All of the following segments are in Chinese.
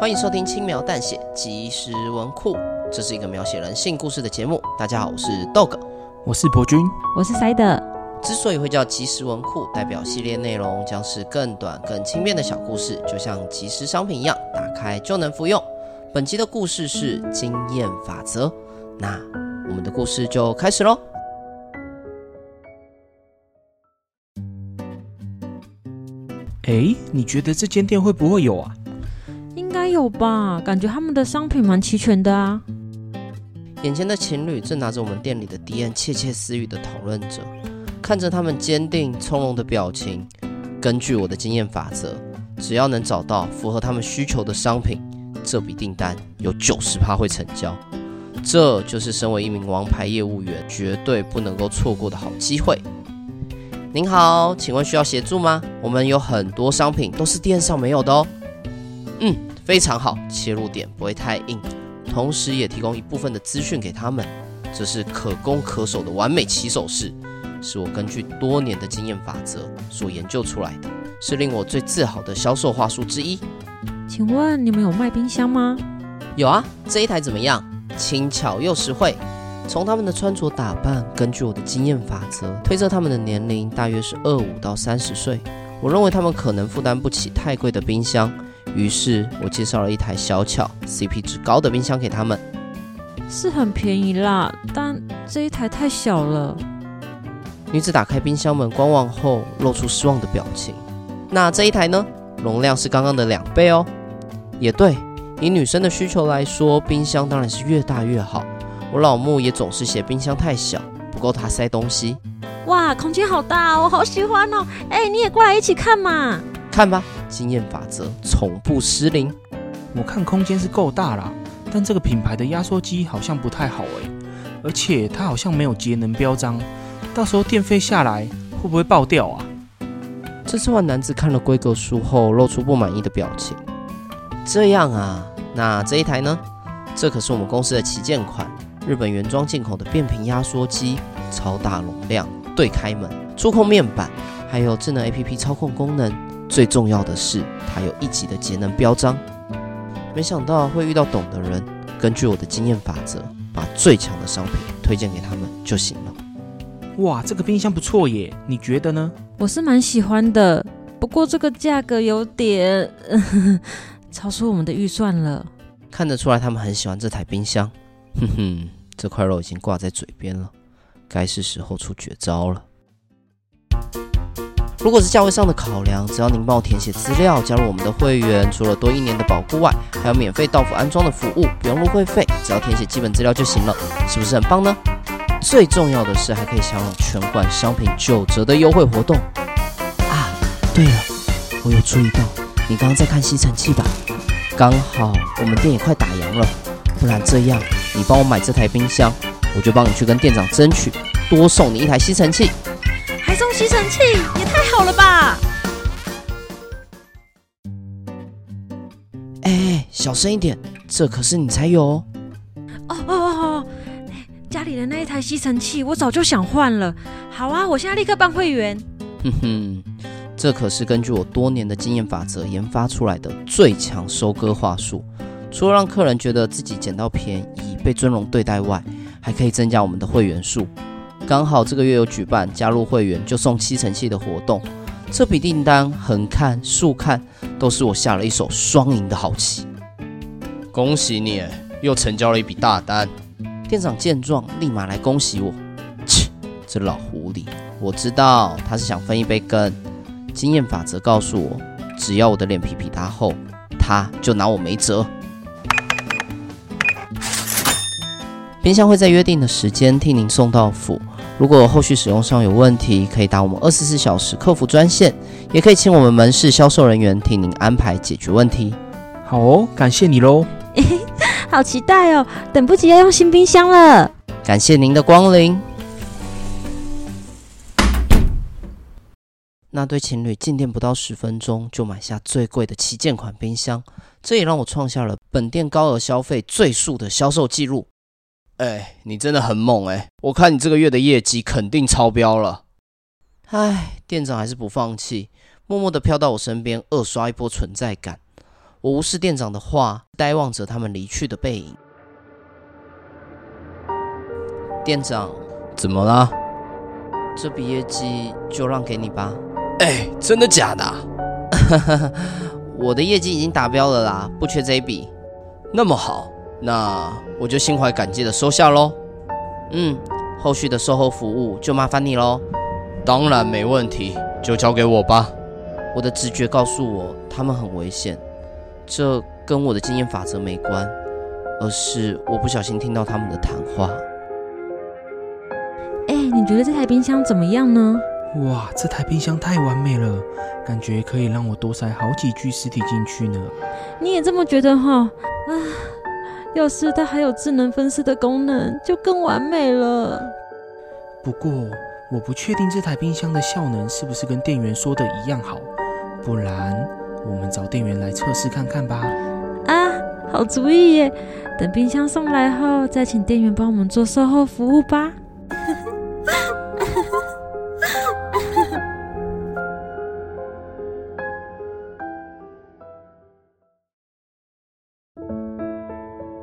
欢迎收听轻描淡写即时文库，这是一个描写人性故事的节目。大家好，我是 Dog，我是博君，我是塞德。之所以会叫即时文库，代表系列内容将是更短、更轻便的小故事，就像即时商品一样，打开就能服用。本期的故事是经验法则，那我们的故事就开始喽。哎，你觉得这间店会不会有啊？有吧，感觉他们的商品蛮齐全的啊。眼前的情侣正拿着我们店里的 DM 窃窃私语的讨论着，看着他们坚定从容的表情。根据我的经验法则，只要能找到符合他们需求的商品，这笔订单有九十趴会成交。这就是身为一名王牌业务员绝对不能够错过的好机会。您好，请问需要协助吗？我们有很多商品都是店上没有的哦。嗯。非常好，切入点不会太硬，同时也提供一部分的资讯给他们，这是可攻可守的完美起手式，是我根据多年的经验法则所研究出来的，是令我最自豪的销售话术之一。请问你们有卖冰箱吗？有啊，这一台怎么样？轻巧又实惠。从他们的穿着打扮，根据我的经验法则推测他们的年龄大约是二五到三十岁，我认为他们可能负担不起太贵的冰箱。于是我介绍了一台小巧、CP 值高的冰箱给他们，是很便宜啦，但这一台太小了。女子打开冰箱门观望后，露出失望的表情。那这一台呢？容量是刚刚的两倍哦。也对，以女生的需求来说，冰箱当然是越大越好。我老木也总是嫌冰箱太小，不够他塞东西。哇，空间好大哦，我好喜欢哦！哎，你也过来一起看嘛。看吧，经验法则从不失灵。我看空间是够大啦，但这个品牌的压缩机好像不太好哎，而且它好像没有节能标章，到时候电费下来会不会爆掉啊？这次换男子看了规格书后，露出不满意的表情。这样啊，那这一台呢？这可是我们公司的旗舰款，日本原装进口的变频压缩机，超大容量，对开门，触控面板，还有智能 APP 操控功能。最重要的是，它有一级的节能标章。没想到会遇到懂的人，根据我的经验法则，把最强的商品推荐给他们就行了。哇，这个冰箱不错耶，你觉得呢？我是蛮喜欢的，不过这个价格有点 超出我们的预算了。看得出来他们很喜欢这台冰箱。哼哼，这块肉已经挂在嘴边了，该是时候出绝招了。如果是价位上的考量，只要您帮我填写资料，加入我们的会员，除了多一年的保护外，还有免费到府安装的服务，不用入会费，只要填写基本资料就行了，是不是很棒呢？最重要的是还可以享有全馆商品九折的优惠活动啊！对了，我有注意到你刚刚在看吸尘器吧？刚好我们店也快打烊了，不然这样你帮我买这台冰箱，我就帮你去跟店长争取多送你一台吸尘器。还送吸尘器，也太好了吧！哎，小声一点，这可是你才有哦。哦哦哦，家里的那一台吸尘器，我早就想换了。好啊，我现在立刻办会员。哼哼，这可是根据我多年的经验法则研发出来的最强收割话术。除了让客人觉得自己捡到便宜、被尊荣对待外，还可以增加我们的会员数。刚好这个月有举办加入会员就送吸尘器的活动，这笔订单横看竖看都是我下了一手双赢的好棋。恭喜你，又成交了一笔大单。店长见状立马来恭喜我。切，这老狐狸，我知道他是想分一杯羹。经验法则告诉我，只要我的脸皮比他厚，他就拿我没辙。冰箱会在约定的时间替您送到府。如果后续使用上有问题，可以打我们二十四小时客服专线，也可以请我们门市销售人员替您安排解决问题。好哦，感谢你喽！好期待哦，等不及要用新冰箱了。感谢您的光临。那对情侣进店不到十分钟就买下最贵的旗舰款冰箱，这也让我创下了本店高额消费最速的销售记录。哎，你真的很猛哎！我看你这个月的业绩肯定超标了。哎，店长还是不放弃，默默的飘到我身边，二刷一波存在感。我无视店长的话，呆望着他们离去的背影。店长，怎么了？这笔业绩就让给你吧。哎，真的假的？我的业绩已经达标了啦，不缺这一笔。那么好，那我就心怀感激的收下喽。嗯，后续的售后服务就麻烦你喽。当然没问题，就交给我吧。我的直觉告诉我，他们很危险。这跟我的经验法则没关，而是我不小心听到他们的谈话。哎，你觉得这台冰箱怎么样呢？哇，这台冰箱太完美了，感觉可以让我多塞好几具尸体进去呢。你也这么觉得哈？啊，要是它还有智能分尸的功能，就更完美了。不过，我不确定这台冰箱的效能是不是跟店员说的一样好，不然我们找店员来测试看看吧。啊，好主意耶！等冰箱送来后，再请店员帮我们做售后服务吧。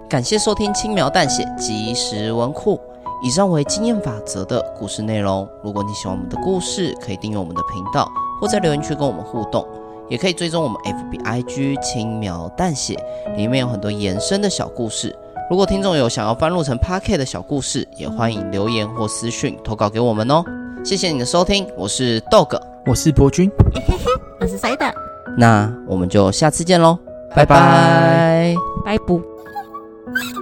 感谢收听轻描淡写即时文库。以上为经验法则的故事内容。如果你喜欢我们的故事，可以订阅我们的频道，或在留言区跟我们互动，也可以追踪我们 FB IG 轻描淡写，里面有很多延伸的小故事。如果听众有想要翻录成 Podcast 的小故事，也欢迎留言或私讯投稿给我们哦。谢谢你的收听，我是 Dog，我是博君，我是 Side，那我们就下次见喽，拜拜，拜拜。you